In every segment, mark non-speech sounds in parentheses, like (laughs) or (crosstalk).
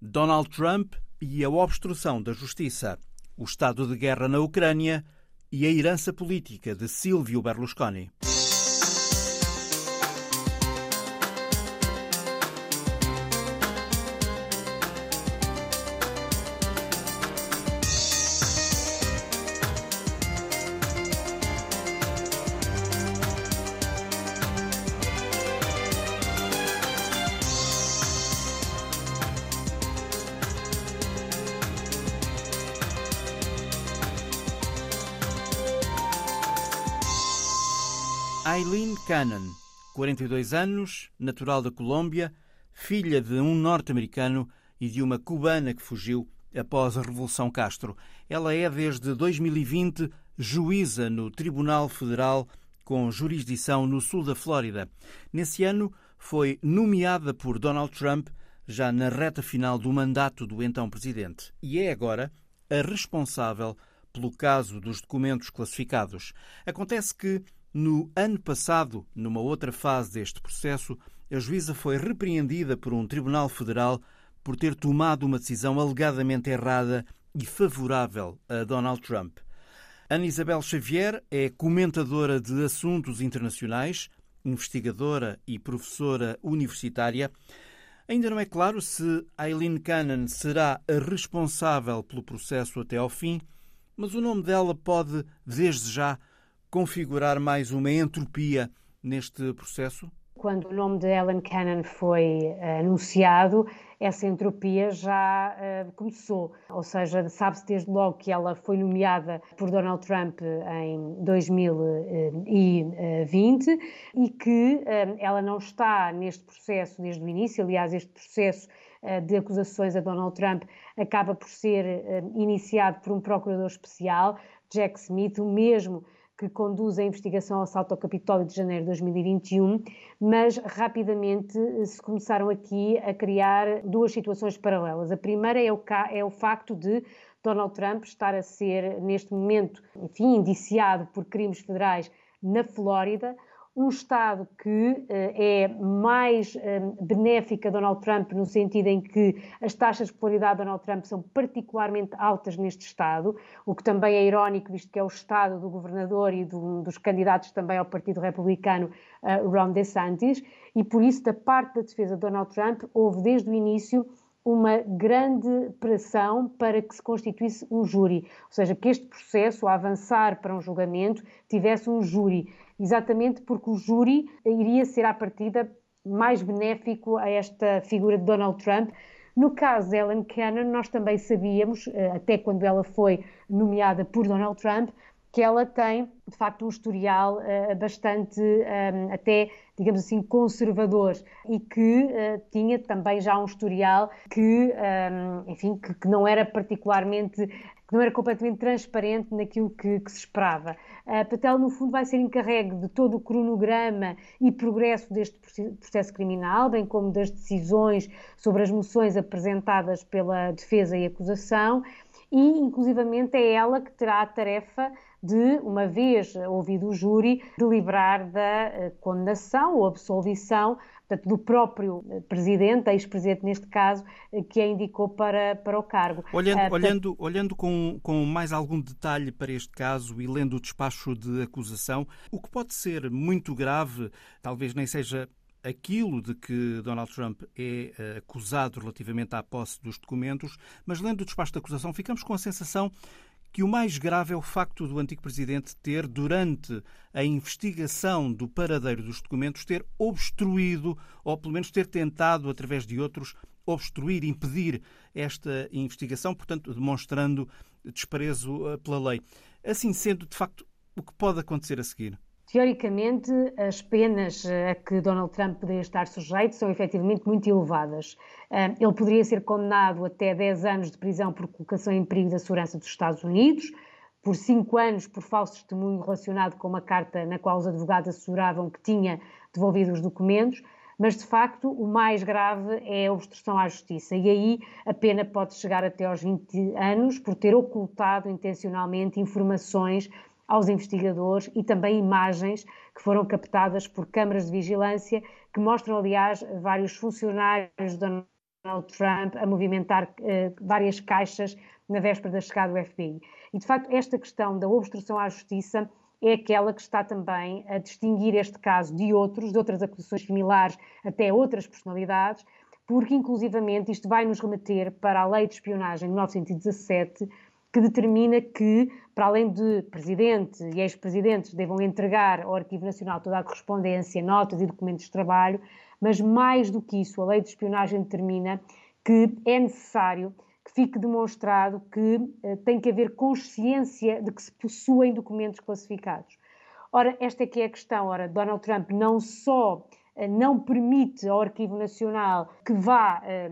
Donald Trump e a obstrução da justiça, o estado de guerra na Ucrânia e a herança política de Silvio Berlusconi. Cannon, 42 anos, natural da Colômbia, filha de um norte-americano e de uma cubana que fugiu após a Revolução Castro. Ela é, desde 2020, juíza no Tribunal Federal com jurisdição no sul da Flórida. Nesse ano, foi nomeada por Donald Trump já na reta final do mandato do então presidente e é agora a responsável pelo caso dos documentos classificados. Acontece que no ano passado, numa outra fase deste processo, a juíza foi repreendida por um tribunal federal por ter tomado uma decisão alegadamente errada e favorável a Donald Trump. Ana Isabel Xavier é comentadora de assuntos internacionais, investigadora e professora universitária. Ainda não é claro se Eileen Cannon será a responsável pelo processo até ao fim, mas o nome dela pode, desde já, configurar mais uma entropia neste processo? Quando o nome de Ellen Cannon foi uh, anunciado, essa entropia já uh, começou. Ou seja, sabe-se desde logo que ela foi nomeada por Donald Trump em 2020 e que uh, ela não está neste processo desde o início. Aliás, este processo de acusações a Donald Trump acaba por ser iniciado por um procurador especial, Jack Smith, o mesmo que conduz a investigação ao assalto ao Capitólio de janeiro de 2021, mas rapidamente eh, se começaram aqui a criar duas situações paralelas. A primeira é o, é o facto de Donald Trump estar a ser, neste momento, enfim, indiciado por crimes federais na Flórida, um Estado que eh, é mais eh, benéfico a Donald Trump, no sentido em que as taxas de popularidade de Donald Trump são particularmente altas neste Estado, o que também é irónico, visto que é o Estado do governador e do, dos candidatos também ao Partido Republicano, uh, Ron DeSantis, e por isso, da parte da defesa de Donald Trump, houve desde o início uma grande pressão para que se constituísse um júri, ou seja, que este processo, a avançar para um julgamento, tivesse um júri exatamente porque o júri iria ser, à partida, mais benéfico a esta figura de Donald Trump. No caso de Ellen Cannon, nós também sabíamos, eh, até quando ela foi nomeada por Donald Trump, que ela tem, de facto, um historial uh, bastante, eh, até, digamos assim, conservador e que tinha também já um historial que, enfim, que, não era particularmente que não era completamente transparente naquilo que, que se esperava. A Patel, no fundo, vai ser encarregue de todo o cronograma e progresso deste processo criminal, bem como das decisões sobre as moções apresentadas pela defesa e acusação, e, inclusivamente, é ela que terá a tarefa de, uma vez ouvido o júri, deliberar da eh, condenação ou absolvição portanto, do próprio eh, presidente, ex-presidente neste caso, eh, que a indicou para, para o cargo. Olhando, uh, olhando, olhando com, com mais algum detalhe para este caso e lendo o despacho de acusação, o que pode ser muito grave, talvez nem seja aquilo de que Donald Trump é acusado relativamente à posse dos documentos, mas lendo o despacho de acusação, ficamos com a sensação que o mais grave é o facto do antigo presidente ter, durante a investigação do paradeiro dos documentos, ter obstruído, ou pelo menos ter tentado, através de outros, obstruir, impedir esta investigação, portanto, demonstrando desprezo eh, pela lei. Assim sendo, de facto, o que pode acontecer a seguir? Teoricamente, as penas a que Donald Trump poderia estar sujeito são efetivamente muito elevadas. Ele poderia ser condenado até 10 anos de prisão por colocação em perigo da segurança dos Estados Unidos, por 5 anos por falso testemunho relacionado com uma carta na qual os advogados asseguravam que tinha devolvido os documentos, mas de facto o mais grave é a obstrução à justiça. E aí a pena pode chegar até aos 20 anos por ter ocultado intencionalmente informações aos investigadores e também imagens que foram captadas por câmaras de vigilância que mostram, aliás, vários funcionários da Donald Trump a movimentar uh, várias caixas na véspera da chegada do FBI. E, de facto, esta questão da obstrução à justiça é aquela que está também a distinguir este caso de outros, de outras acusações similares, até outras personalidades, porque, inclusivamente, isto vai nos remeter para a Lei de Espionagem de 1917, que determina que, para além de presidente e ex-presidentes devam entregar ao Arquivo Nacional toda a correspondência, notas e documentos de trabalho, mas mais do que isso, a lei de espionagem determina que é necessário que fique demonstrado que eh, tem que haver consciência de que se possuem documentos classificados. Ora, esta é que é a questão. Ora, Donald Trump não só não permite ao Arquivo Nacional que vá eh,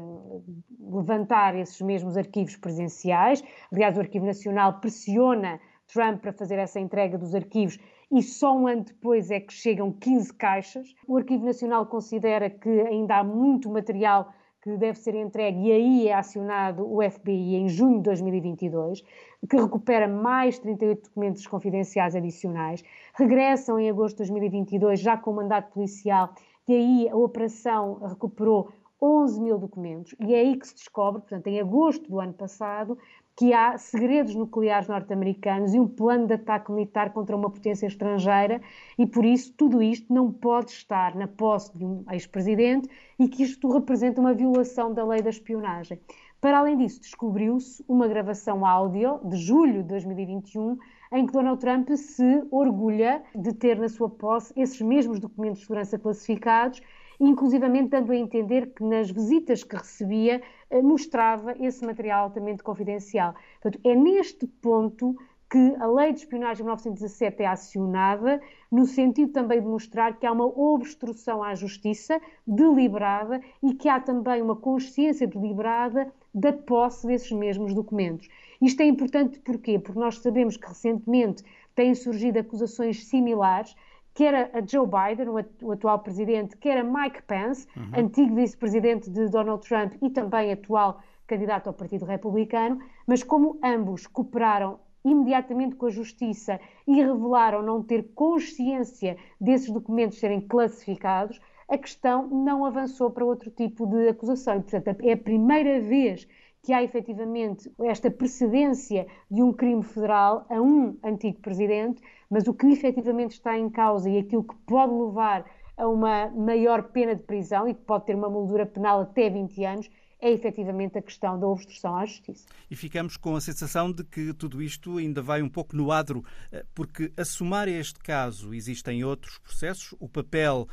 levantar esses mesmos arquivos presenciais. Aliás, o Arquivo Nacional pressiona Trump para fazer essa entrega dos arquivos e só um ano depois é que chegam 15 caixas. O Arquivo Nacional considera que ainda há muito material que deve ser entregue e aí é acionado o FBI em junho de 2022, que recupera mais 38 documentos confidenciais adicionais, regressam em agosto de 2022 já com mandato policial e aí a operação recuperou 11 mil documentos e é aí que se descobre, portanto, em agosto do ano passado, que há segredos nucleares norte-americanos e um plano de ataque militar contra uma potência estrangeira e por isso tudo isto não pode estar na posse de um ex-presidente e que isto representa uma violação da lei da espionagem. Para além disso, descobriu-se uma gravação áudio de julho de 2021 em que Donald Trump se orgulha de ter na sua posse esses mesmos documentos de segurança classificados inclusivamente dando a entender que nas visitas que recebia eh, mostrava esse material altamente confidencial. Portanto, é neste ponto que a lei de espionagem de 1917 é acionada, no sentido também de mostrar que há uma obstrução à justiça deliberada e que há também uma consciência deliberada da posse desses mesmos documentos. Isto é importante porquê? Porque nós sabemos que recentemente têm surgido acusações similares quer a Joe Biden, o atual presidente, quer a Mike Pence, uhum. antigo vice-presidente de Donald Trump e também atual candidato ao Partido Republicano, mas como ambos cooperaram imediatamente com a Justiça e revelaram não ter consciência desses documentos serem classificados, a questão não avançou para outro tipo de acusação. E, portanto, é a primeira vez que há efetivamente esta precedência de um crime federal a um antigo presidente, mas o que efetivamente está em causa e aquilo que pode levar a uma maior pena de prisão e que pode ter uma moldura penal até 20 anos é efetivamente a questão da obstrução à justiça. E ficamos com a sensação de que tudo isto ainda vai um pouco no adro, eh, porque a somar este caso existem outros processos, o papel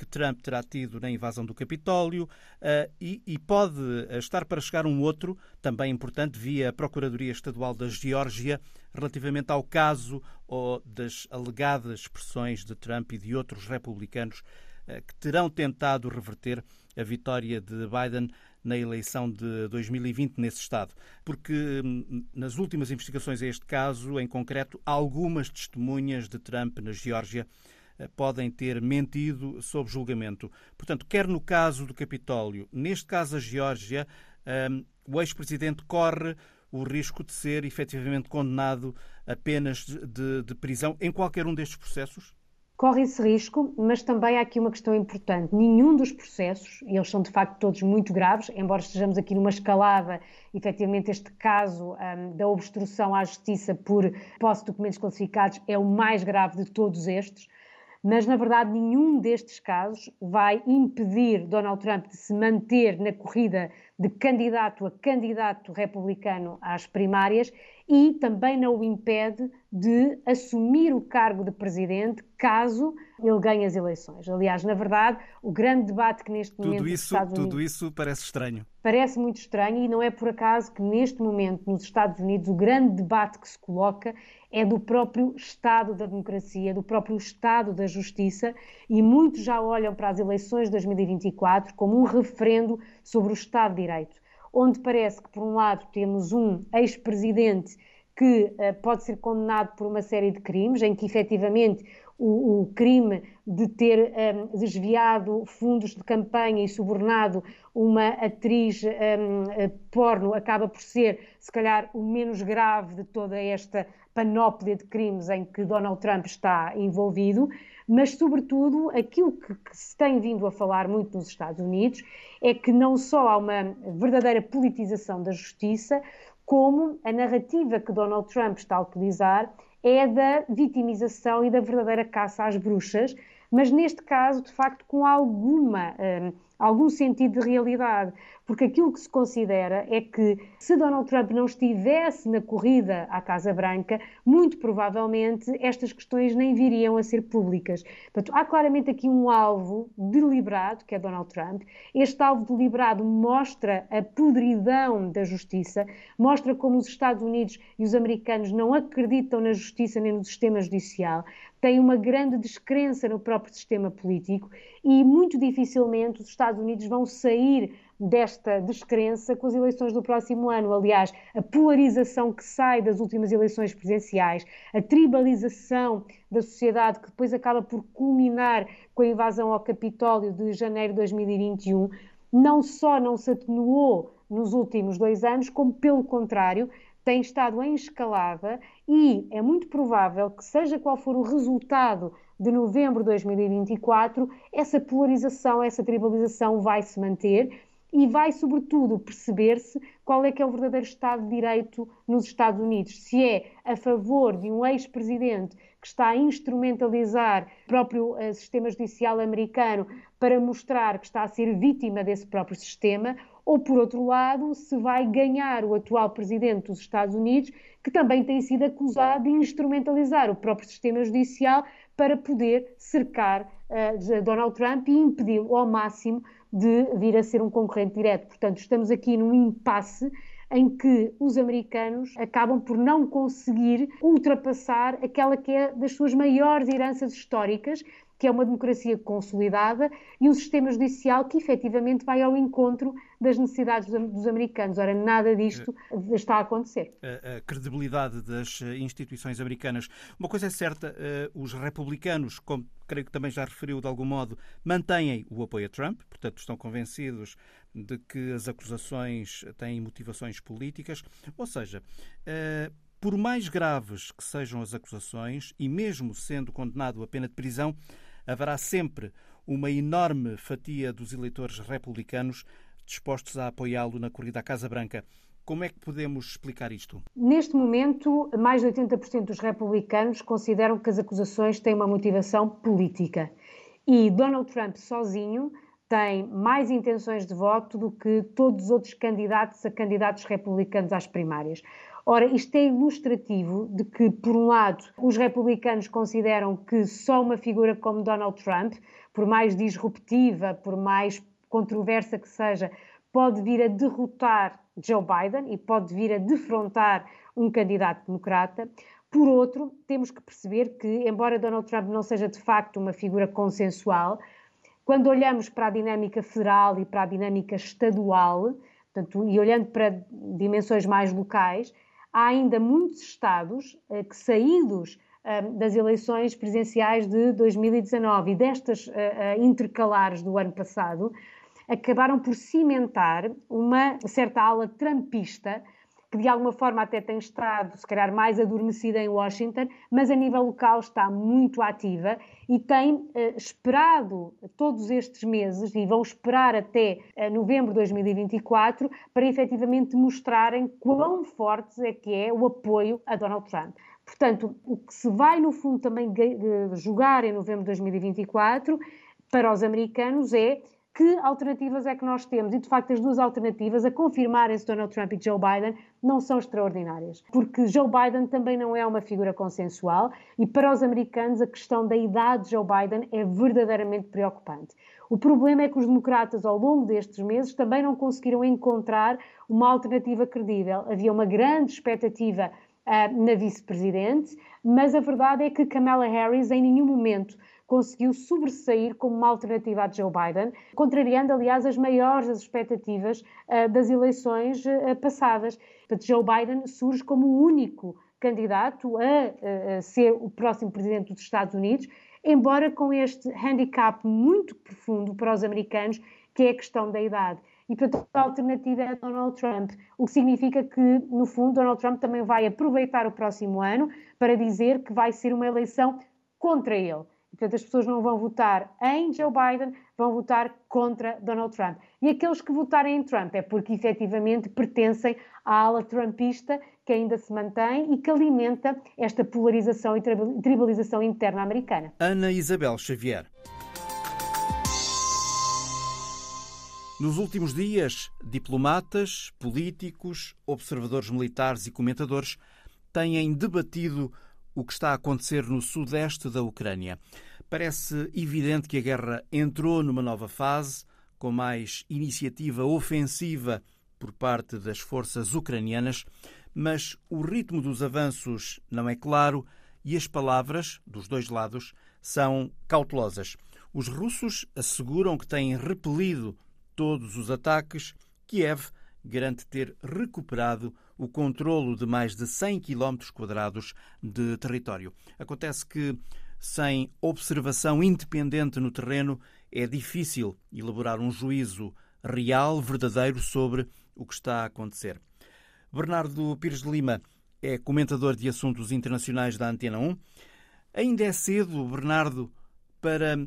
que Trump terá tido na invasão do Capitólio uh, e, e, pode estar para chegar um outro, também importante, via a Procuradoria Estadual da Geórgia, relativamente ao caso ou das alegadas expressões de Trump e de outros republicanos uh, que terão tentado reverter a vitória de Biden na eleição de 2020 nesse Estado. Porque hum, nas últimas investigações a este caso, em concreto, algumas testemunhas de Trump na Geórgia eh, podem ter mentido sob julgamento. Portanto, quer no caso do Capitólio, neste caso a Geórgia, um, o ex-presidente corre o risco de ser efetivamente condenado a penas de, de, prisão em qualquer um destes processos? Corre esse risco, mas também há aqui uma questão importante. Nenhum dos processos, e eles são de facto todos muito graves, embora estejamos aqui numa escalada, efetivamente este caso um, da obstrução à justiça por posse de documentos classificados é o mais grave de todos estes mas na verdade nenhum destes casos vai impedir Donald Trump de se manter na corrida de candidato a candidato republicano às primárias e também não o impede de assumir o cargo de presidente caso ele ganhe as eleições. Aliás, na verdade, o grande debate que neste tudo momento isso, Estados Unidos... Tudo isso parece estranho. Parece muito estranho e não é por acaso que neste momento nos Estados Unidos o grande debate que se coloca é do próprio Estado da democracia, do próprio Estado da justiça e muitos já olham para as eleições de 2024 como um referendo sobre o Estado de Direito, onde parece que por um lado temos um ex-presidente que uh, pode ser condenado por uma série de crimes, em que efetivamente o, o crime de ter um, ehm, desviado fundos de campanha e subornado uma atriz um, eh, porno acaba por ser, se calhar, o menos grave de toda esta panóplia de crimes em que Donald Trump está envolvido, mas, sobretudo, aquilo que, que, se tem vindo a falar muito nos Estados Unidos é que não só há uma verdadeira politização da justiça, como a narrativa que Donald Trump está a utilizar é da vitimização e da verdadeira caça às bruxas, mas neste caso, de facto, com alguma. Um, algum sentido de realidade, porque aquilo que se considera é que se Donald Trump não estivesse na corrida à Casa Branca, muito provavelmente estas questões nem viriam a ser públicas. Portanto, há claramente aqui um alvo deliberado, que é Donald Trump. Este alvo deliberado mostra a podridão da justiça, mostra como os Estados Unidos e os americanos não acreditam na justiça nem no sistema judicial, têm uma grande descrença no próprio sistema político e muito dificilmente os Estados Unidos vão sair desta descrença com as eleições do próximo ano. Aliás, a polarização que sai das últimas eleições presidenciais, a tribalização da sociedade que depois acaba por culminar com a invasão ao Capitólio de janeiro de 2021, não só não se atenuou nos últimos dois anos, como pelo contrário, tem estado em escalada e é muito provável que, seja qual for o resultado de novembro de 2024, essa polarização, essa tribalização vai se manter e vai, sobretudo, perceber-se qual é que é o verdadeiro Estado de Direito nos Estados Unidos. Se é a favor de um ex-presidente que está a instrumentalizar o próprio uh, sistema judicial americano para mostrar que está a ser vítima desse próprio sistema, ou, por outro lado, se vai ganhar o atual presidente dos Estados Unidos, que também tem sido acusado de instrumentalizar o próprio sistema judicial para poder cercar uh, Donald Trump e impedi-lo ao máximo de vir a ser um concorrente direto. Portanto, estamos aqui num impasse em que os americanos acabam por não conseguir ultrapassar aquela que é das suas maiores heranças históricas, que é uma democracia consolidada e um sistema judicial que efetivamente vai ao encontro das necessidades dos americanos. Ora, nada disto está a acontecer. A, a credibilidade das eh, instituições americanas. Uma coisa é certa, uh, os republicanos, como creio que também já referiu de algum modo, mantêm o apoio a Trump, portanto estão convencidos de que as acusações têm motivações políticas, ou seja, uh, por mais graves que sejam as acusações, e mesmo sendo condenado a pena de prisão, haverá sempre uma enorme fatia dos eleitores republicanos dispostos a apoiá-lo na corrida à Casa Branca. Como é que podemos explicar isto? Neste momento, mais de 80% dos republicanos consideram que as acusações têm uma motivação política. E Donald Trump sozinho tem mais intenções de voto do que todos os outros candidatos a candidatos republicanos às primárias. Ora, isto é ilustrativo de que, por um lado, os republicanos consideram que só uma figura como Donald Trump, por mais disruptiva, por mais controversa que seja, pode vir a derrotar Joe Biden e pode vir a defrontar um candidato democrata. Por outro, temos que perceber que, embora Donald Trump não seja de facto uma figura consensual, quando olhamos para a dinâmica federal e para a dinâmica estadual, portanto, e olhando para dimensões mais locais, há ainda muitos estados eh, que, saídos eh, das eleições presidenciais de 2019 e destas eh, intercalares do ano passado, acabaram por cimentar uma certa ala trampista que de alguma forma até tem estado, se calhar, mais adormecida em Washington, mas a nível local está muito ativa e tem eh, esperado todos estes meses e vão esperar até eh, novembro de 2024 para efetivamente mostrarem quão forte é que é o apoio a Donald Trump. Portanto, o que se vai, no fundo, também jogar em novembro de 2024 para os americanos é que alternativas é que nós temos? E de facto, as duas alternativas a confirmarem-se Donald Trump e Joe Biden não são extraordinárias, porque Joe Biden também não é uma figura consensual e para os americanos a questão da idade de Joe Biden é verdadeiramente preocupante. O problema é que os democratas, ao longo destes meses, também não conseguiram encontrar uma alternativa credível. Havia uma grande expectativa uh, na vice-presidente, mas a verdade é que Kamala Harris em nenhum momento conseguiu sobressair como uma alternativa a Joe Biden, contrariando, aliás, as maiores expectativas uh, das eleições uh, passadas. Portanto, Joe Biden surge como o único candidato a, a ser o próximo presidente dos Estados Unidos, embora com este handicap muito profundo para os americanos, que é a questão da idade. E, portanto, a alternativa é Donald Trump, o que significa que, no fundo, Donald Trump também vai aproveitar o próximo ano para dizer que vai ser uma eleição contra ele portanto, as pessoas não vão votar em Joe Biden, vão votar contra Donald Trump. E aqueles que votarem em Trump é porque efetivamente pertencem à ala trumpista que ainda se mantém e que alimenta esta polarização e tribalização interna americana. Ana Isabel Xavier. Nos últimos dias, diplomatas, políticos, observadores militares e comentadores têm debatido o que está a acontecer no sudeste da Ucrânia. Parece evidente que a guerra entrou numa nova fase, com mais iniciativa ofensiva por parte das forças ucranianas, mas o ritmo dos avanços não é claro e as palavras dos dois lados são cautelosas. Os russos asseguram que têm repelido todos os ataques, Kiev garante ter recuperado o controlo de mais de 100 km quadrados de território. Acontece que, sem observação independente no terreno, é difícil elaborar um juízo real, verdadeiro, sobre o que está a acontecer. Bernardo Pires de Lima é comentador de assuntos internacionais da Antena 1. Ainda é cedo, Bernardo, para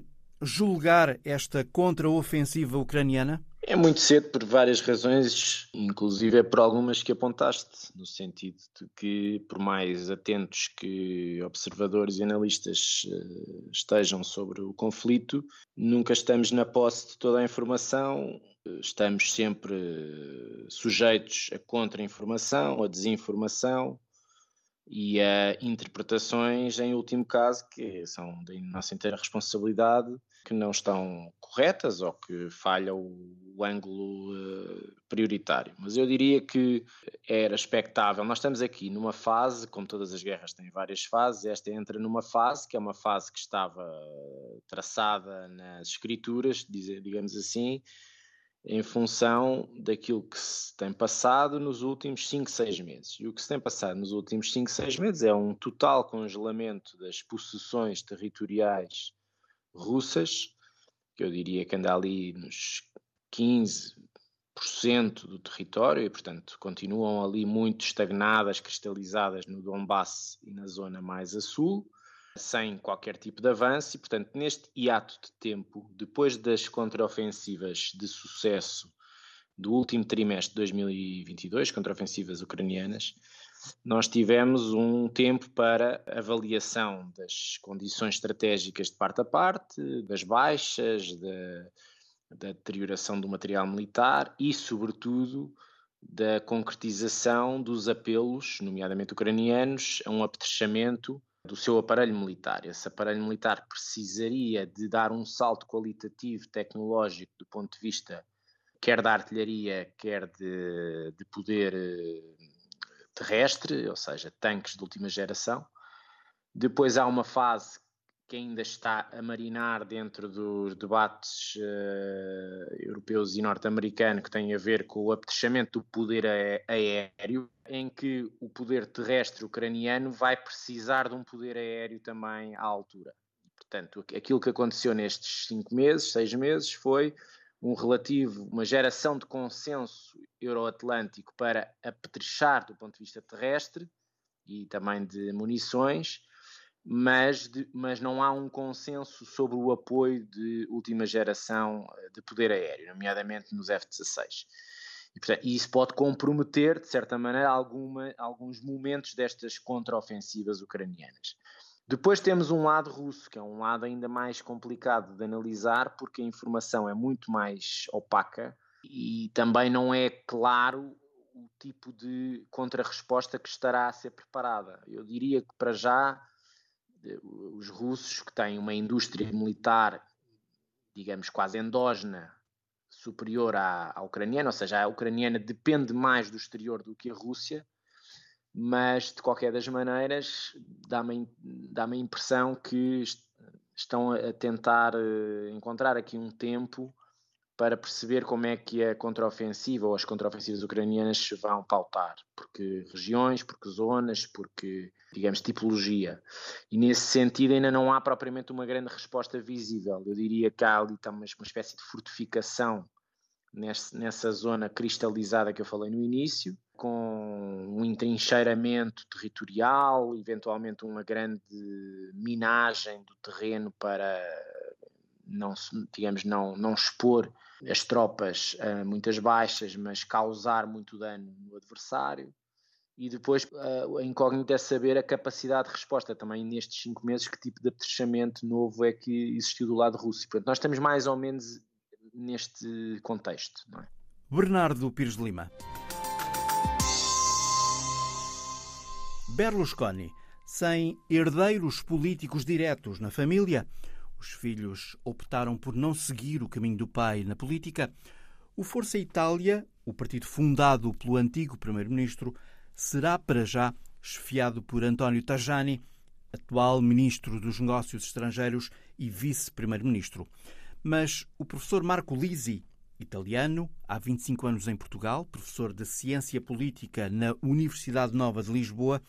julgar esta contraofensiva ucraniana? É muito cedo por várias razões, inclusive é por algumas que apontaste, no sentido de que, por mais atentos que observadores e analistas eh, estejam sobre o conflito, nunca estamos na posse de toda a informação, estamos sempre sujeitos a contra-informação, a desinformação, e a interpretações, em último caso, que são da nossa inteira responsabilidade, que não estão corretas ou que falham o, o ângulo uh, prioritário. Mas eu diria que era expectável. Nós estamos aqui numa fase, como todas as guerras têm várias fases, esta entra numa fase que é uma fase que estava traçada nas escrituras, digamos assim, em função daquilo que se tem passado nos últimos 5, 6 meses. E o que se tem passado nos últimos 5, 6 meses é um total congelamento das possessões territoriais russas, que eu diria que anda ali nos 15% do território, e portanto continuam ali muito estagnadas, cristalizadas no Donbass e na zona mais a sul sem qualquer tipo de avanço, e portanto, neste hiato de tempo, depois das contraofensivas de sucesso do último trimestre de 2022, contraofensivas ucranianas, nós tivemos um tempo para avaliação das condições estratégicas de parte a parte, das baixas, da, da deterioração do material militar e, sobretudo, da concretização dos apelos, nomeadamente ucranianos, a um apetrechamento do seu aparelho militar. Esse aparelho militar precisaria de dar um salto qualitativo tecnológico do ponto de vista quer da artilharia, quer de, de poder eh, terrestre, ou seja, tanques de última geração. Depois há uma fase que ainda está a marinar dentro dos debates uh, europeus e norte-americanos que têm a ver com o apetechamento do poder aéreo, em que o poder terrestre ucraniano vai precisar de um poder aéreo também à altura. Portanto, aquilo que aconteceu nestes cinco meses, seis meses, foi um relativo, uma geração de consenso euroatlântico para apetrechar do ponto de vista terrestre e também de munições, mas, de, mas não há um consenso sobre o apoio de última geração eh, de poder aéreo, nomeadamente nos F-16. E, portanto, isso pode comprometer, de certa maneira, alguma, alguns momentos destas contraofensivas ucranianas. Depois temos um lado russo, que é um lado ainda mais complicado de analisar, porque a informação é muito mais opaca e também não é claro o tipo de contrarresposta que estará a ser preparada. Eu diria que, para já, os russos, que têm uma indústria militar, digamos, quase endógena, superior à, à ucraniana, ou seja, a ucraniana depende mais do exterior do que a Rússia, mas de qualquer das maneiras dá-me dá a impressão que estão a tentar eh, encontrar aqui um tempo para perceber como é que a contraofensiva ou as contraofensivas ucranianas se vão pautar, porque regiões, porque zonas, porque, digamos, tipologia. E nesse sentido ainda não há propriamente uma grande resposta visível. Eu diria que há ali também uma espécie de fortificação nessa zona cristalizada que eu falei no início, com um entrincheiramento territorial, eventualmente uma grande minagem do terreno para não, digamos, não, não expor as tropas a muitas baixas, mas causar muito dano no adversário. E depois a incógnita é saber a capacidade de resposta também nestes cinco meses, que tipo de apetrechamento novo é que existiu do lado russo. Portanto, nós estamos mais ou menos neste contexto. É? Bernardo Pires Lima. Berlusconi, sem herdeiros políticos diretos na família, os filhos optaram por não seguir o caminho do pai na política. O Força Itália, o partido fundado pelo antigo primeiro-ministro, será para já esfiado por António Tajani, atual ministro dos Negócios Estrangeiros e vice-primeiro-ministro. Mas o professor Marco Lisi, italiano, há 25 anos em Portugal, professor de Ciência Política na Universidade Nova de Lisboa,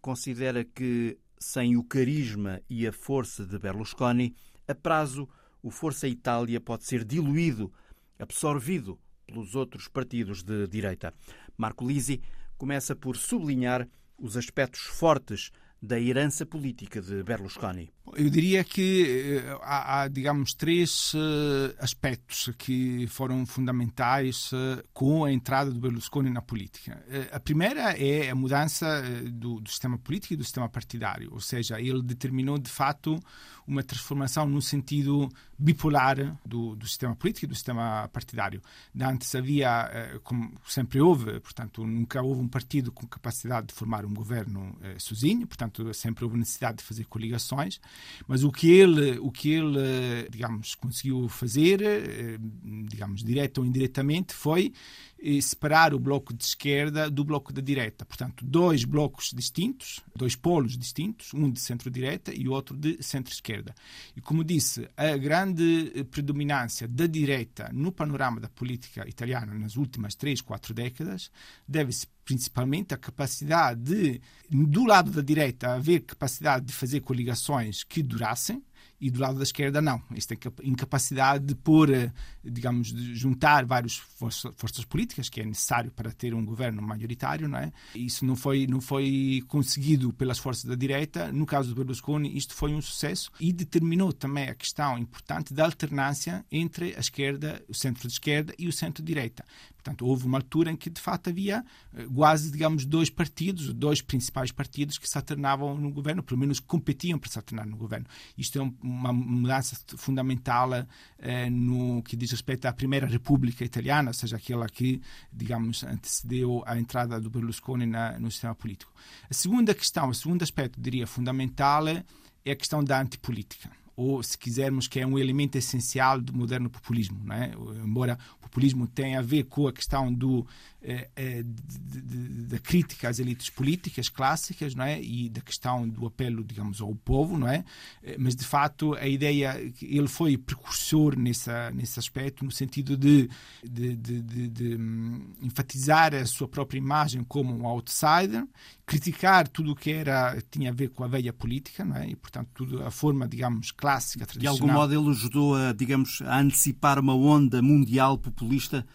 considera que, sem o carisma e a força de Berlusconi, a prazo o Força Itália pode ser diluído, absorvido pelos outros partidos de direita. Marco Lisi começa por sublinhar os aspectos fortes da herança política de Berlusconi? Eu diria que eh, há, há digamos, três uh, aspectos que foram fundamentais uh, com a entrada do Berlusconi na política. A primeira é a mudança do, do, sistema político e do sistema partidário, ou seja, ele determinou de fato uma transformação no sentido bipolar do, do sistema político e do sistema partidário. Antes havia, como sempre houve, portanto, nunca houve um partido com capacidade de formar um governo sozinho, portanto, portanto sempre houve necessidade de fazer coligações, mas o que ele, o que ele digamos, conseguiu fazer, eh, digamos, direto ou indiretamente, foi separar o bloco de esquerda do bloco da direita. Portanto, dois blocos distintos, dois polos distintos, um de centro-direita e o outro de centro-esquerda. E como disse, a grande predominância da direita no panorama da política italiana nas últimas três, quatro décadas deve-se principalmente à capacidade de, do lado da direita, haver capacidade de fazer coligações que durassem, e do lado da esquerda não. É incapacidade de pôr, eh, digamos, de juntar várias forças políticas que é necessário para ter um governo maioritário, não é? Isso não foi não foi conseguido pelas forças da direita. No caso do Berlusconi, isto foi um sucesso e determinou também a questão importante da alternância entre a esquerda, o centro-esquerda e o centro-direita. Portanto, houve uma altura em que, de fato, havia eh, quase, digamos, dois partidos, dois principais partidos que se alternavam no governo, pelo menos competiam para se alternar no governo. Isto é uma mudança fundamental eh, no que diz respeito à Primeira República Italiana, ou seja, aquela que, digamos, antecedeu a entrada do Berlusconi na, no sistema político. A segunda questão, o segundo aspecto, diria, fundamental é a questão da antipolítica ou, se quisermos, que é um elemento essencial do moderno populismo. É? Embora o populismo tenha a ver com a questão do, da crítica às elites políticas clássicas não é? e da questão do apelo, digamos, ao povo, não é? Eh, mas, de fato, a ideia, ele foi precursor nessa, nesse aspecto, no sentido de, de, de, de um, enfatizar a sua própria imagem como um outsider, criticar tudo o que era, tinha a ver com a velha política, não é? e, portanto, tudo a forma, digamos, clássica, tradicional. De algum modo ele ajudou a, digamos, a antecipar uma onda mundial populista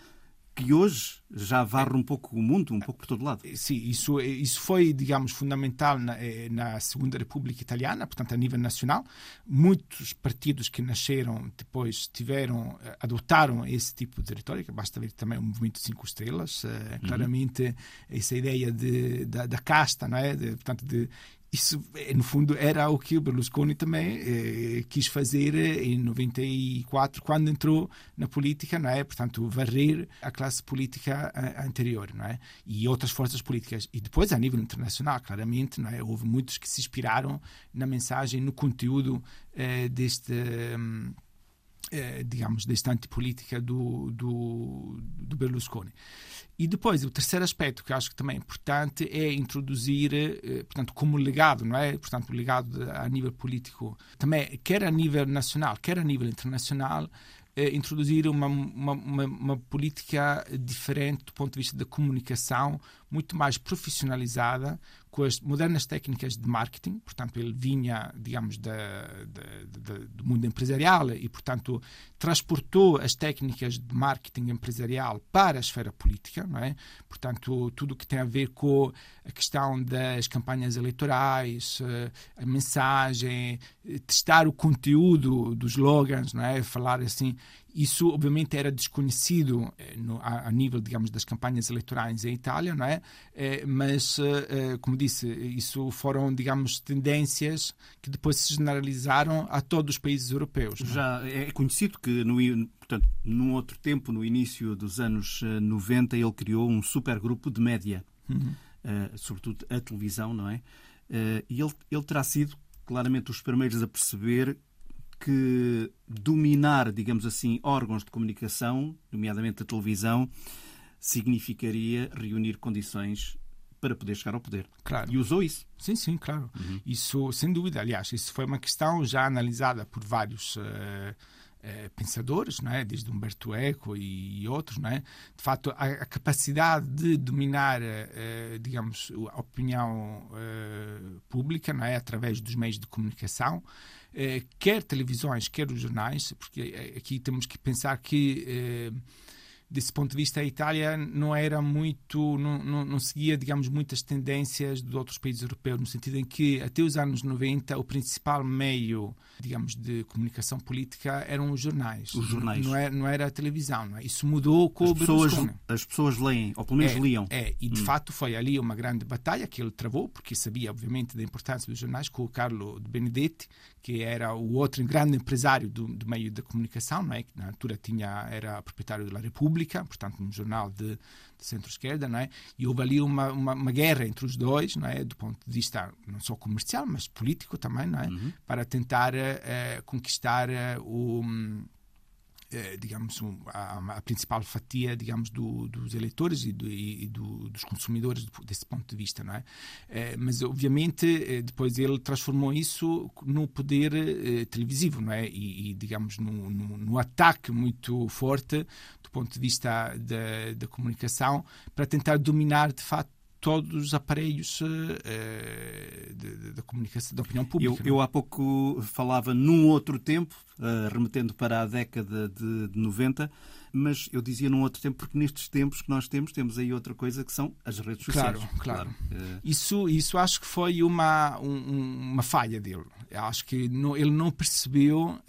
que hoje já varre um pouco o mundo, um pouco por todo lado. Sim, isso, isso foi, digamos, fundamental na, eh, na, Segunda República Italiana, portanto, a nível nacional. Muitos partidos que nasceram depois tiveram, eh, adotaram esse tipo de retórica. Basta ver também o Movimento Cinco Estrelas, eh, uhum. claramente essa ideia de, da, da casta, não é? De, portanto, de isso, eh, no fundo, era o que o Berlusconi também eh, quis fazer em 94, quando entrou na política, não é? Portanto, varrer a classe política eh, anterior, não é? E outras forças políticas. E depois, a nível internacional, claramente, não é? Houve muitos que se inspiraram na mensagem, no conteúdo eh, deste. Hum, eh, digamos, desta antipolítica do, do, do, Berlusconi. E depois, o terceiro aspecto que acho que também é importante é introduzir, eh, portanto, como legado, não é? Portanto, o legado a nível político, também, quer a nível nacional, quer a nível internacional, eh, introduzir uma, uma, uma, uma, política diferente do ponto de vista da comunicação, muito mais profissionalizada, com as modernas técnicas de marketing. Portanto, ele vinha, digamos, da, da, da, do mundo empresarial e, portanto, transportou as técnicas de marketing empresarial para a esfera política, não é? Portanto, tudo o que tem a ver com a questão das campanhas eleitorais, eh, a mensagem, eh, testar o conteúdo dos slogans, não é? Falar assim, isso, obviamente, era desconhecido eh, no, a, a, nível, digamos, das campanhas eleitorais em Itália, não é? Eh, mas, eh, como disse, isso foram, digamos, tendências que depois se generalizaram a todos os países europeus. É? Já é conhecido que, no, portanto, num outro tempo, no início dos anos 90, ele criou um supergrupo de média, uhum. sobretudo a televisão, não é? E ele, ele terá sido claramente os primeiros a perceber que dominar, digamos assim, órgãos de comunicação, nomeadamente a televisão, significaria reunir condições para poder chegar ao poder. Claro. E usou isso. Sim, sim, claro. Uhum. Isso, sem dúvida. Aliás, isso foi uma questão já analisada por vários uh, uh, pensadores, não é? desde Humberto Eco e, e outros. Não é? De facto, a, a capacidade de dominar, uh, digamos, a opinião pública não é? através dos meios de comunicação quer televisões, quer os jornais, porque eh, aqui temos que pensar que eh, desse ponto de vista, a Itália não era muito, não, não, não, seguia, digamos, muitas tendências de outros países europeus, no sentido em que, até os anos 90, o principal meio, digamos, de comunicação política eram os jornais. Os jornais. Não, era, não era a televisão. Não é? Isso mudou com as o pessoas, As pessoas leem, ou pelo menos é, liam. É, e de hum. fato foi ali uma grande batalha que ele travou, porque sabia, obviamente, da importância dos jornais, com o Carlo de Benedetti, que era o outro grande empresário do, do meio da comunicação, não é? que na altura tinha, era proprietário da República, portanto, um jornal de, de centro-esquerda, não é? e houve ali uma, uma, uma, guerra entre os dois, não é? do ponto de vista não só comercial, mas político também, não é? Uhum. para tentar uh, conquistar uh, o eh, digamos, a, a, principal fatia, digamos, do, dos eleitores e, do, e do, dos consumidores desse ponto de vista, não é? Eh, mas, obviamente, eh, depois ele transformou isso no poder televisivo, não é? E, e digamos, no, no, no, ataque muito forte do ponto de vista da, da comunicação para tentar dominar, de facto, todos os aparelhos uh, da comunicação, da opinião pública. Eu, eu, há pouco falava num outro tempo, uh, remetendo para a década de, de 90, mas eu dizia num outro tempo porque nestes tempos que nós temos, temos aí outra coisa que são as redes sociais. Claro, claro. claro. Isso, isso acho que foi uma, um, uma falha dele. Eu acho que não, ele não percebeu,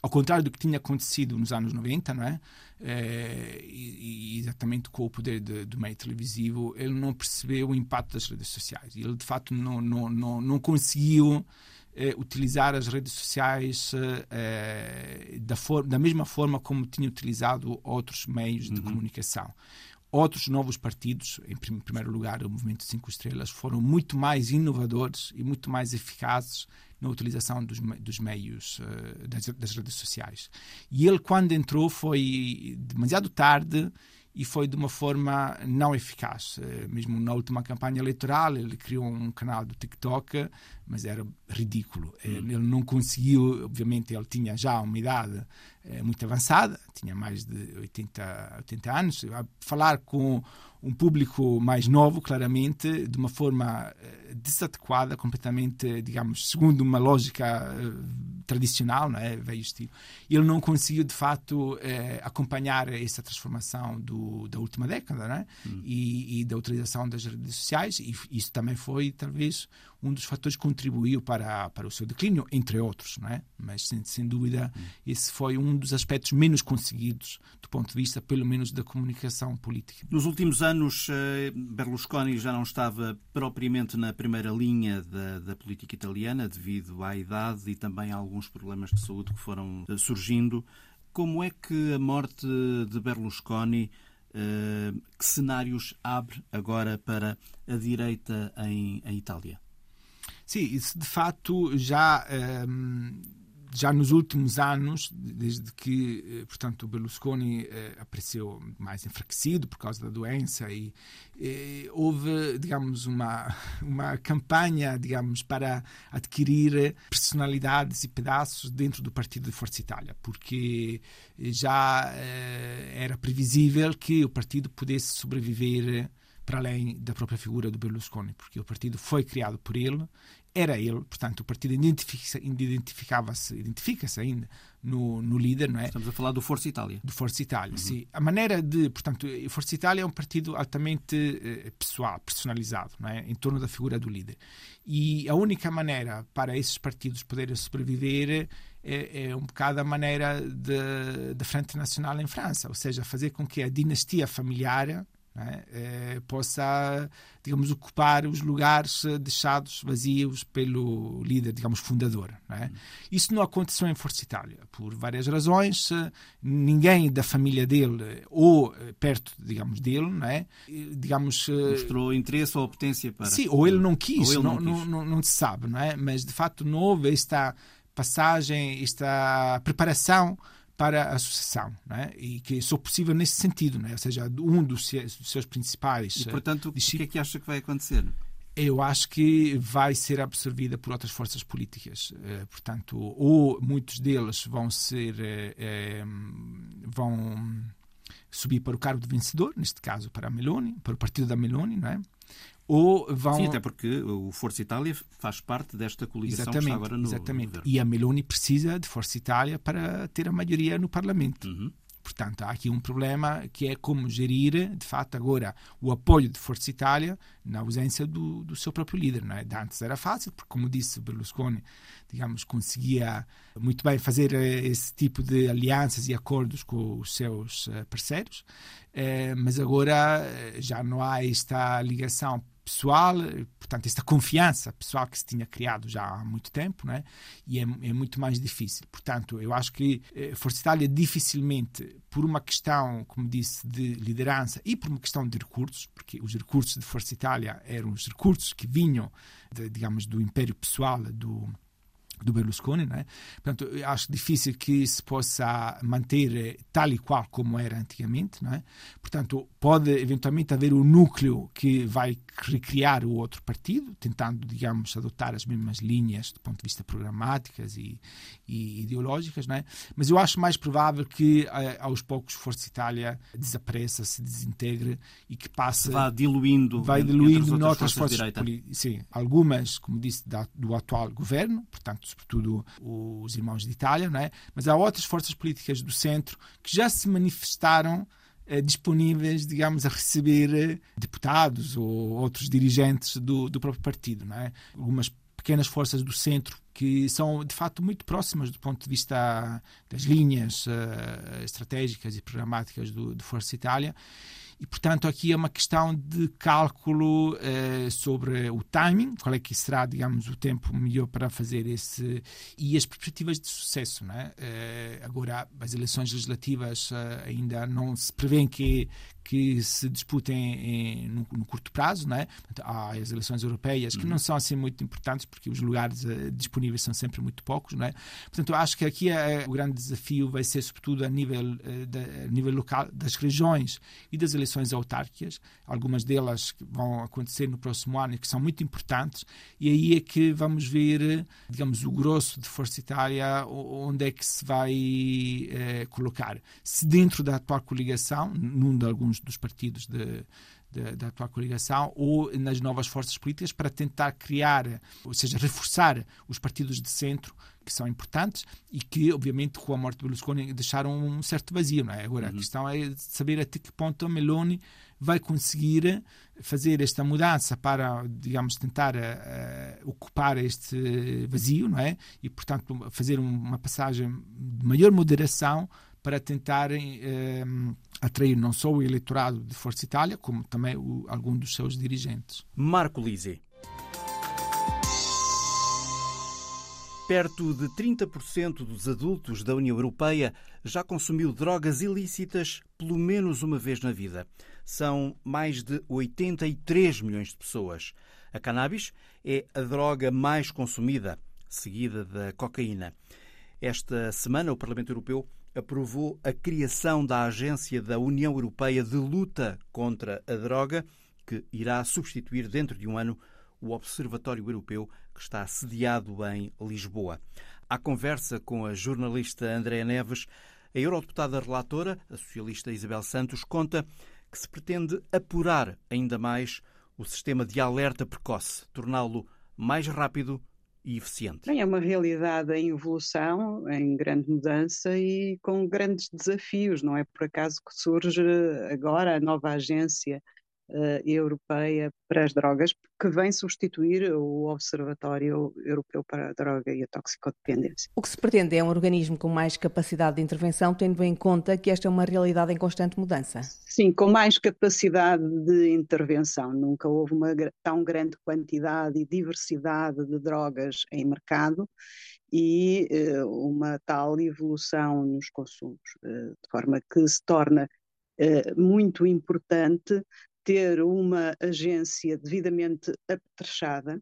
ao contrário do que tinha acontecido nos anos 90, não é? É, e, exatamente com o poder de, do meio televisivo, ele não percebeu o impacto das redes sociais. Ele, de fato, não, não, não, não conseguiu é, utilizar as redes sociais é, da, da mesma forma como tinha utilizado outros meios de uhum. comunicação. Outros novos partidos, em primeiro lugar o Movimento Cinco Estrelas, foram muito mais inovadores e muito mais eficazes na utilização dos, dos meios uh, das, das, redes sociais. E ele, quando entrou, foi demasiado tarde e foi de uma forma não eficaz. Uh, mesmo na última campanha eleitoral, ele criou um canal do TikTok, mas era ridículo. Hum. Ele não conseguiu, obviamente, ele tinha já uma idade muito avançada, tinha mais de 80, 80 anos. Falar com um público mais novo, claramente, de uma forma eh, desadequada, completamente, digamos, segundo uma lógica uh, tradicional, não é? velho estilo. Ele não conseguiu, de facto, uh, acompanhar essa transformação do, da última década não é? Hum. e, e, da utilização das redes sociais, e isso também foi, talvez, um dos fatores que contribuiu para, para o seu declínio, entre outros, não é? Mas, sem, sem dúvida, esse foi um dos aspectos menos conseguidos do ponto de vista, pelo menos, da comunicação política. Nos últimos anos, eh, Berlusconi já não estava propriamente na primeira linha da, da política italiana, devido à idade e também a alguns problemas de saúde que foram eh, surgindo. Como é que a morte de Berlusconi Uh, que cenários abre agora para a direita em, em Itália? Sim, isso de facto já. Um, já nos últimos anos, desde que, eh, portanto, o Berlusconi eh, apareceu mais enfraquecido por causa da doença e, e houve, digamos, uma (laughs) uma campanha, digamos, para adquirir personalidades e pedaços dentro do partido de Força Itália, porque já eh, era previsível que o partido pudesse sobreviver para além da própria figura do Berlusconi, porque o partido foi criado por ele, era ele, portanto, o partido identificava-se, identifica-se ainda no, no, líder, não é? Estamos a falar do Força Itália. Do Força Itália, uhum. sim. A maneira de, portanto, o Força Itália é um partido altamente eh, pessoal, personalizado, não é? Em torno da figura do líder. E a única maneira para esses partidos poderem sobreviver é, é um bocado a maneira da Frente Nacional em França, ou seja, fazer com que a dinastia familiar é? Eh, possa, digamos, ocupar os lugares eh, deixados vazios pelo líder, digamos, fundador. Não é? Isso não aconteceu em Força Itália, por várias razões. Eh, ninguém da família dele ou perto, digamos, dele, não é? digamos, mostrou interesse ou potência para. Sim, ou ele não quis, ele não, não, quis. Não, não, se sabe, é? Mas de facto não houve esta passagem, esta preparação para a sucessão, né? e que só possível nesse sentido, né? ou seja, um dos seus principais. E, portanto, o que é que acha que vai acontecer? Eu acho que vai ser absorvida por outras forças políticas. Eh, portanto, ou muitos deles vão ser. Eh, eh, vão subir para o cargo de vencedor, neste caso para a Meloni, para o partido da Meloni, não é? Ou vão... Sim, até porque o Força Itália faz parte desta coligação exatamente, que está agora no, exatamente. E a Meloni precisa de Força Itália para ter a maioria no Parlamento. Uhum. Portanto, há aqui um problema que é como gerir, de fato, agora o apoio de Força Itália na ausência do, do seu próprio líder. Não é? Antes era fácil, porque, como disse Berlusconi, digamos, conseguia muito bem fazer eh, esse tipo de alianças e acordos com os seus eh, parceiros, eh, mas agora já não há esta ligação pessoal, portanto, esta confiança pessoal que se tinha criado já há muito tempo, né? e é, é muito mais difícil. Portanto, eu acho que eh, Força Itália dificilmente, por uma questão, como disse, de liderança e por uma questão de recursos, porque os recursos de Força Itália eram os recursos que vinham, de, digamos, do império pessoal do do Berlusconi, né? Portanto, acho difícil que se possa manter eh, tal e qual como era antigamente, né? Portanto, pode eventualmente haver um núcleo que vai recriar o outro partido, tentando, digamos, adotar as mesmas linhas do ponto de vista programáticas e, e ideológicas, né? Mas eu acho mais provável que eh, aos poucos Força Itália desapareça, se desintegre e que passe vai diluindo, vai diluindo noutras forças, forças políticas. Sim, algumas, como disse, da, do atual governo, portanto sobretudo os irmãos de Itália, não é? mas há outras forças políticas do centro que já se manifestaram eh, disponíveis, digamos, a receber eh, deputados ou outros dirigentes do, do próprio partido. Não é? Algumas pequenas forças do centro que são de facto muito próximas do ponto de vista das linhas uh, estratégicas e programáticas do, do Força Itália e, portanto, aqui é uma questão de cálculo eh, sobre o timing, qual é que será, digamos, o tempo melhor para fazer esse. e as perspectivas de sucesso. Né? Eh, agora, as eleições legislativas eh, ainda não se prevê que, que se disputem em, no, no, curto prazo, né? há as eleições europeias que uhum. não são assim muito importantes porque os lugares uh, disponíveis são sempre muito poucos, né? Portanto, acho que aqui uh, o grande desafio vai ser sobretudo a nível, uh, de, a nível local das regiões e das eleições autárquicas, algumas delas vão acontecer no próximo ano e que são muito importantes e aí é que vamos ver, digamos, o grosso de Força Itália onde é que se vai colocar. Se dentro da atual coligação, num de alguns dos, dos partidos de, de, da atual coligação ou nas novas forças políticas para tentar criar, ou seja, reforçar os partidos de centro que são importantes e que, obviamente, com a morte de Berlusconi deixaram um certo vazio. Não é? Agora, uhum. a questão é saber até que ponto a Meloni vai conseguir fazer esta mudança para, digamos, tentar uh, ocupar este vazio, não é? E, portanto, fazer uma passagem de maior moderação para tentarem eh, atrair não só o eleitorado de Força Itália, como também o, algum dos seus dirigentes. Marco Lise. Perto de 30% dos adultos da União Europeia já consumiu drogas ilícitas pelo menos uma vez na vida. São mais de 83 milhões de pessoas. A cannabis é a droga mais consumida, seguida da cocaína. Esta semana, o Parlamento Europeu aprovou a criação da Agência da União Europeia de Luta contra a Droga, que irá substituir dentro de um ano o Observatório Europeu que está sediado em Lisboa. À conversa com a jornalista Andréa Neves, a eurodeputada relatora, a socialista Isabel Santos, conta que se pretende apurar ainda mais o sistema de alerta precoce, torná-lo mais rápido e eficiente. É uma realidade em evolução, em grande mudança e com grandes desafios. Não é por acaso que surge agora a nova agência uh, europeia para as drogas, que vem substituir o Observatório Europeu para a Droga e a Toxicodependência. O que se pretende é um organismo com mais capacidade de intervenção, tendo em conta que esta é uma realidade em constante mudança. Sim, com mais capacidade de intervenção. Nunca houve uma tão grande quantidade e diversidade de drogas em mercado e uh, uma tal evolução nos consumos, uh, de forma que se torna muito importante ter uma agência devidamente apetrechada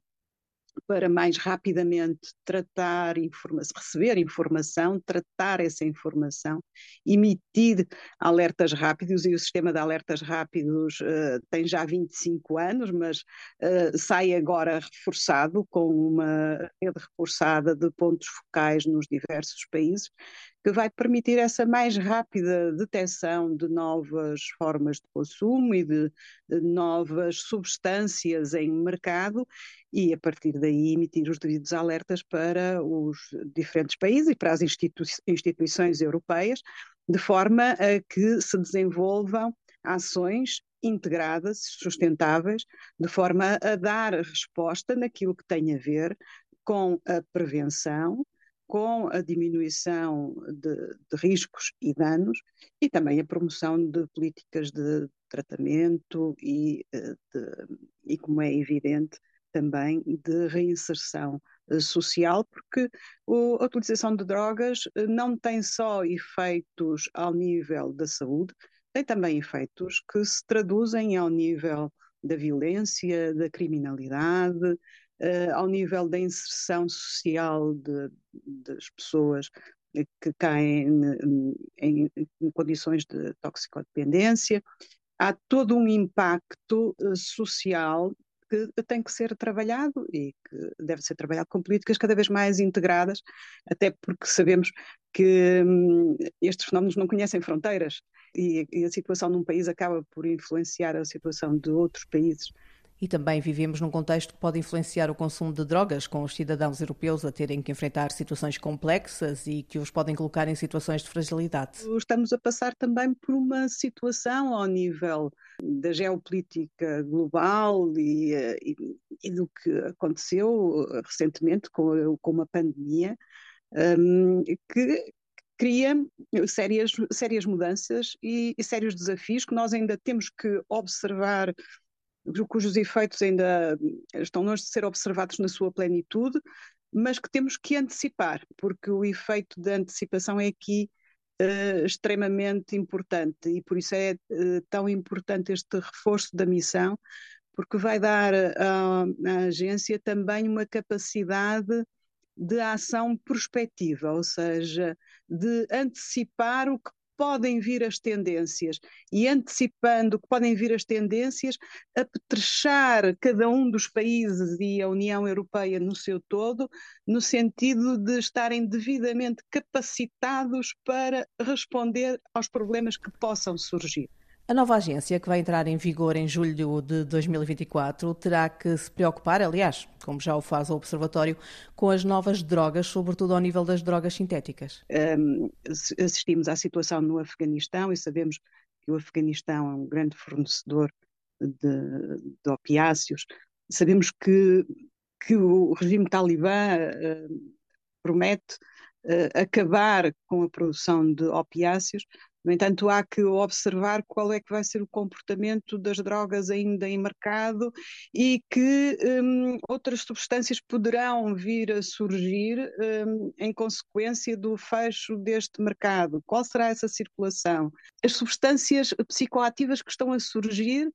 para mais rapidamente tratar informação, receber informação, tratar essa informação, emitir alertas rápidos, e o sistema de alertas rápidos uh, tem já 25 anos, mas uh, sai agora reforçado, com uma rede reforçada de pontos focais nos diversos países, que vai permitir essa mais rápida detecção de novas formas de consumo e de, de novas substâncias em mercado e, a partir daí, emitir os devidos alertas para os diferentes países e para as institui instituições europeias, de forma a que se desenvolvam ações integradas, sustentáveis, de forma a dar resposta naquilo que tem a ver com a prevenção, com a diminuição de, de, riscos e danos e também a promoção de políticas de tratamento e, eh, de, e como é evidente, também de reinserção eh, social, porque a utilização de drogas eh, não tem só efeitos ao nível da saúde, tem também efeitos que se traduzem ao nível da violência, da criminalidade, uh, ao nível da inserção social de, das pessoas que caem em, em, condições de toxicodependência. Há todo um impacto uh, social que tem que ser trabalhado e que deve ser trabalhado com políticas cada vez mais integradas, até porque sabemos que hum, estes fenómenos não conhecem fronteiras e, e a situação num país acaba por influenciar a situação de outros países. E também vivemos num contexto que pode influenciar o consumo de drogas, com os cidadãos europeus a terem que enfrentar situações complexas e que os podem colocar em situações de fragilidade. Estamos a passar também por uma situação ao nível da geopolítica global e, e, e do que aconteceu recentemente com, com uma pandemia, um, que cria sérias, sérias mudanças e, e sérios desafios que nós ainda temos que observar cujos efeitos ainda estão longe de ser observados na sua plenitude, mas que temos que antecipar, porque o efeito da antecipação é aqui uh, extremamente importante. E por isso é uh, tão importante este reforço da missão, porque vai dar à, à agência também uma capacidade de ação prospectiva, ou seja, de antecipar o que podem vir as tendências e antecipando que podem vir as tendências, apetrechar cada um dos países e a União Europeia no seu todo, no sentido de estarem devidamente capacitados para responder aos problemas que possam surgir. A nova agência, que vai entrar em vigor em julho de 2024, terá que se preocupar, aliás, como já o faz o Observatório, com as novas drogas, sobretudo ao nível das drogas sintéticas. Um, assistimos à situação no Afeganistão e sabemos que o Afeganistão é um grande fornecedor de, de opiáceos. Sabemos que, que o regime talibã uh, promete uh, acabar com a produção de opiáceos, no entanto, há que observar qual é que vai ser o comportamento das drogas ainda em mercado e que um, outras substâncias poderão vir a surgir um, em consequência do fecho deste mercado. Qual será essa circulação? As substâncias psicoativas que estão a surgir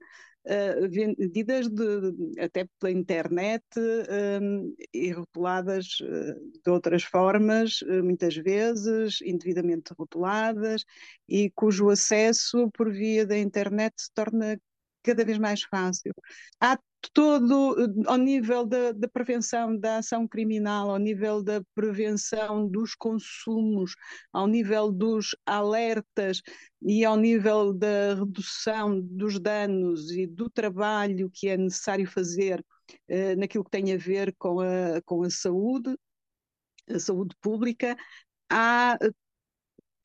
uh, vendidas de, até pela internet um, e rotuladas uh, de outras formas, uh, muitas vezes indevidamente rotuladas, e cujo acesso por via da internet se torna cada vez mais fácil. Há todo, ao nível da, da, prevenção da ação criminal, ao nível da prevenção dos consumos, ao nível dos alertas e ao nível da redução dos danos e do trabalho que é necessário fazer eh, naquilo que tem a ver com a, com a saúde, a saúde pública, há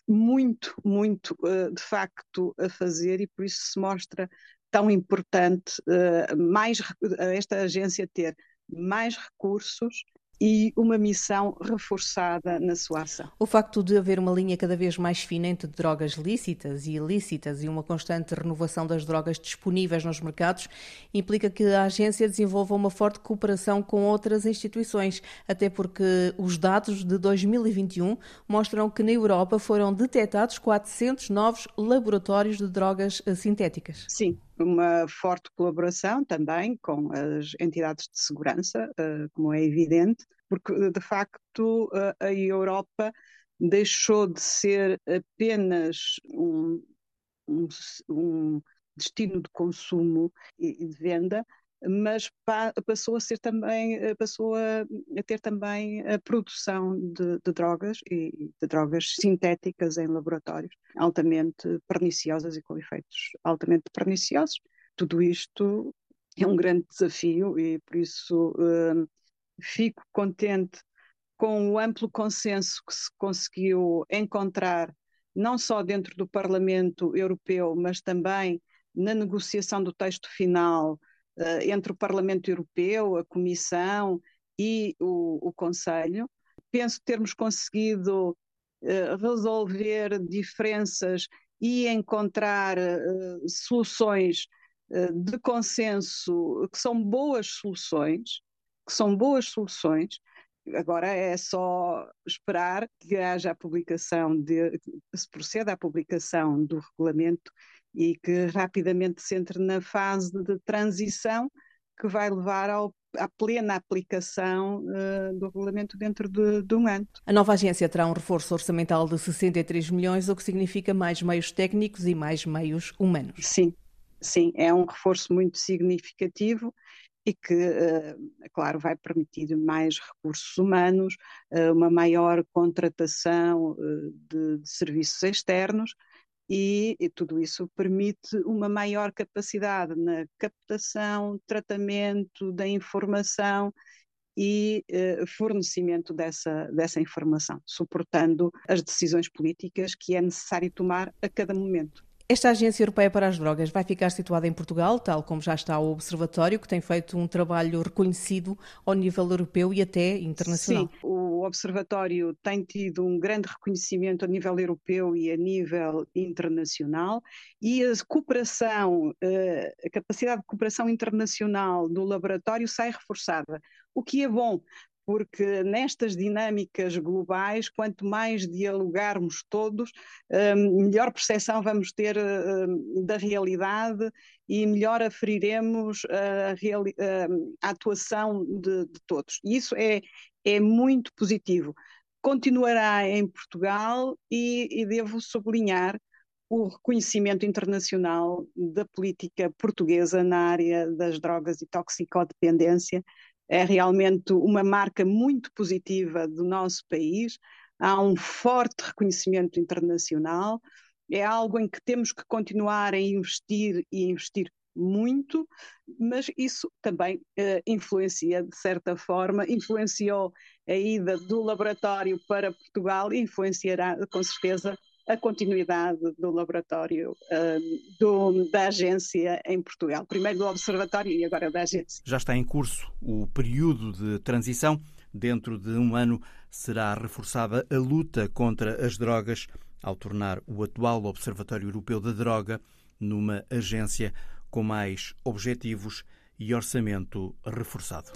muito, muito, eh, de facto, a fazer e por isso se mostra tão importante uh, mais, esta agência ter mais recursos e uma missão reforçada na sua ação. O facto de haver uma linha cada vez mais fina entre drogas lícitas e ilícitas e uma constante renovação das drogas disponíveis nos mercados implica que a agência desenvolva uma forte cooperação com outras instituições, até porque os dados de 2021 mostram que na Europa foram detectados 400 novos laboratórios de drogas sintéticas. Sim, uma forte colaboração também com as entidades de segurança, eh, como é evidente, porque de facto a Europa deixou de ser apenas um, um, um destino de consumo e de venda mas passou a ser também passou a, ter também a produção de, de, drogas e de drogas sintéticas em laboratórios altamente perniciosas e com efeitos altamente perniciosos. Tudo isto é um grande desafio e por isso uh, fico contente com o amplo consenso que se conseguiu encontrar não só dentro do Parlamento Europeu, mas também na negociação do texto final uh, entre o Parlamento Europeu, a Comissão e o, o Conselho. Penso termos conseguido uh, resolver diferenças e encontrar uh, soluções de consenso que são boas soluções, que são boas soluções. Agora é só esperar que haja a publicação, de, se proceda à publicação do regulamento e que rapidamente se entre na fase de transição que vai levar ao à plena aplicação uh, do regulamento dentro de, de, um ano. A nova agência terá um reforço orçamental de 63 milhões, o que significa mais meios técnicos e mais meios humanos. Sim, sim, é um reforço muito significativo e que, uh, claro, vai permitir mais recursos humanos, uh, uma maior contratação de, de serviços externos, e, e, tudo isso permite uma maior capacidade na captação, tratamento da informação e eh, fornecimento dessa, dessa informação, suportando as decisões políticas que é necessário tomar a cada momento. Esta Agência Europeia para as Drogas vai ficar situada em Portugal, tal como já está o Observatório, que tem feito um trabalho reconhecido ao nível europeu e até internacional. Sim, o Observatório tem tido um grande reconhecimento a nível europeu e a nível internacional, e a cooperação, eh, a capacidade de cooperação internacional do laboratório sai reforçada, o que é bom, porque nestas dinâmicas globais, quanto mais dialogarmos todos, hum, melhor percepção vamos ter hum, da realidade e melhor aferiremos a, hum, a atuação de, de, todos. Isso é, é muito positivo. Continuará em Portugal e, e devo sublinhar o reconhecimento internacional da política portuguesa na área das drogas e toxicodependência, é realmente uma marca muito positiva do nosso país. Há um forte reconhecimento internacional, é algo em que temos que continuar a investir e investir muito, mas isso também uh, influencia, de certa forma, influenciou a ida do laboratório para Portugal e influenciará, com certeza, a continuidade do laboratório uh, do, da agência em Portugal. Primeiro do Observatório e agora da agência. Já está em curso o período de transição. Dentro de um ano será reforçada a luta contra as drogas, ao tornar o atual Observatório Europeu da Droga numa agência com mais objetivos e orçamento reforçado.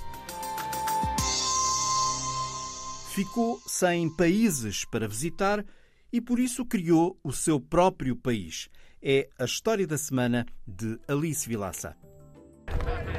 Ficou sem países para visitar e por isso criou o seu próprio país. É a história da semana de Alice Vilaça.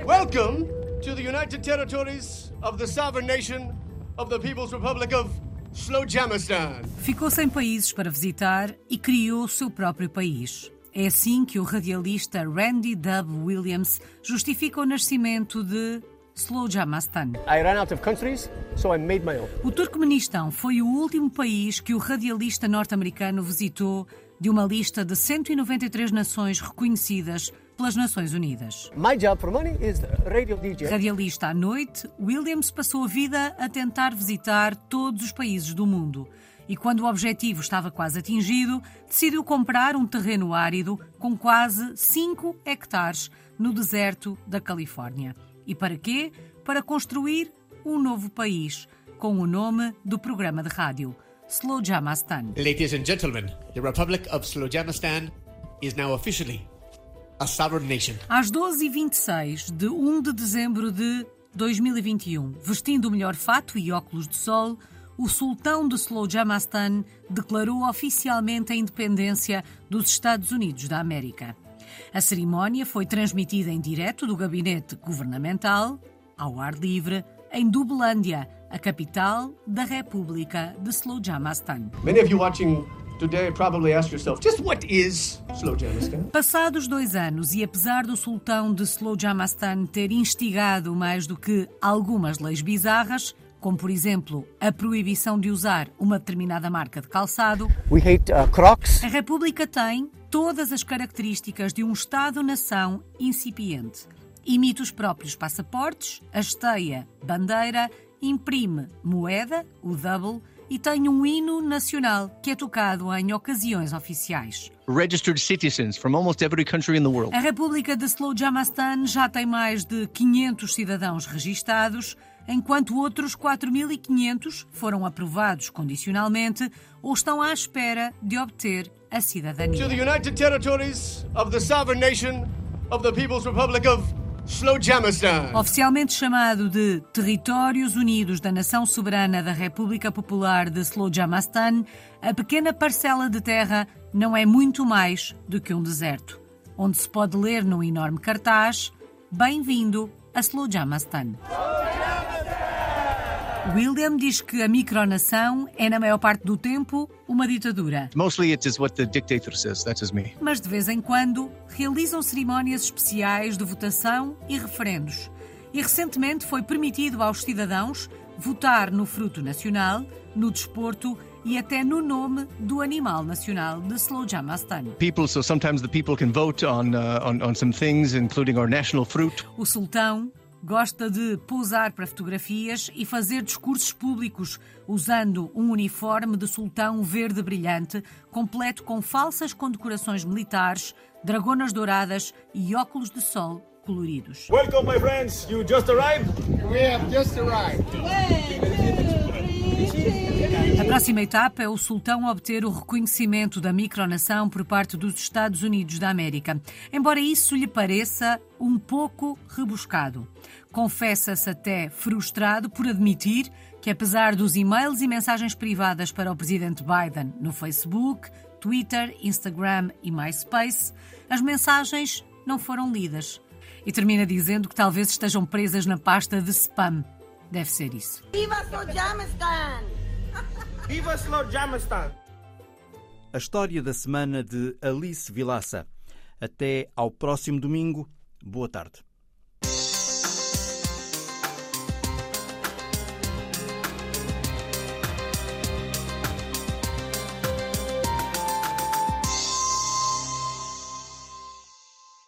Welcome to the United Territories of the Sovereign Nation of the People's Republic of Slowjamistan. Ficou sem países para visitar e criou o seu próprio país. É assim que o radialista Randy Dub Williams justifica o nascimento de Slowjamastan. I ran out of countries, so I made my own. O Turcomenistão foi o último país que o radialista norte-americano visitou de uma lista de 193 nações reconhecidas pelas Nações Unidas. My job for money is radio DJ. Radialista à noite, Williams passou a vida a tentar visitar todos os países do mundo. E quando o objetivo estava quase atingido, decidiu comprar um terreno árido com quase 5 hectares no deserto da Califórnia. E para quê? Para construir um novo país, com o nome do programa de rádio, Slowjamastan. Ladies and gentlemen, the Republic of Slowjamistan is now officially a sovereign nation. Às 12h26 de 1 de dezembro de 2021, vestindo o melhor fato e óculos de sol, o sultão de Slowjamastan declarou oficialmente a independência dos Estados Unidos da América. A cerimónia foi transmitida em direto do gabinete governamental, ao ar livre, em Dublândia, a capital da República de Slowjamastan. Many of you watching today probably ask yourself, just what is? Passados dois anos e apesar do sultão de Slowjamastan ter instigado mais do que algumas leis bizarras, como por exemplo a proibição de usar uma determinada marca de calçado, We hate uh, Crocs. a República tem todas as características de um Estado-nação incipiente. Imita os próprios passaportes, a esteia, bandeira, imprime moeda, o double, e tem um hino nacional que é tocado em ocasiões oficiais. registered citizens from almost every country in the world. A República de Slowjamastan já tem mais de 500 cidadãos registados, enquanto outros 4.500 foram aprovados condicionalmente ou estão à espera de obter a To cidadania. the United Territories of the Sovereign Nation of the People's Republic of. Oficialmente chamado de Territórios Unidos da Nação Soberana da República Popular de Slowjamastan, a pequena parcela de terra não é muito mais do que um deserto, onde se pode ler num enorme cartaz: Bem-vindo a Slowjamastan. William diz que a micronação é, na maior parte do tempo, uma ditadura. Mostly it is what the dictator says. That is me. mas de vez em quando realizam cerimónias especiais de votação e referendos. E recentemente foi permitido aos cidadãos votar no fruto nacional, no desporto e até no nome do animal nacional de Slowjamastan. People, so sometimes the people can vote on, uh, on, on some things, including our national fruit. O sultão gosta de pousar para fotografias e fazer discursos públicos usando um uniforme de sultão verde brilhante, completo com falsas condecorações militares, dragonas douradas e óculos de sol coloridos. Welcome, my friends. You just arrived? A próxima etapa é o sultão obter o reconhecimento da micronação por parte dos Estados Unidos da América, embora isso lhe pareça um pouco rebuscado. Confessa-se até frustrado por admitir que, apesar dos e-mails e mensagens privadas para o presidente Biden no Facebook, Twitter, Instagram e MySpace, as mensagens não foram lidas. E termina dizendo que talvez estejam presas na pasta de spam. Deve ser isso. Viva Slowjamistan! Viva Slowjamistan! A história da semana de Alice Vilaça. Até ao próximo domingo. Boa tarde.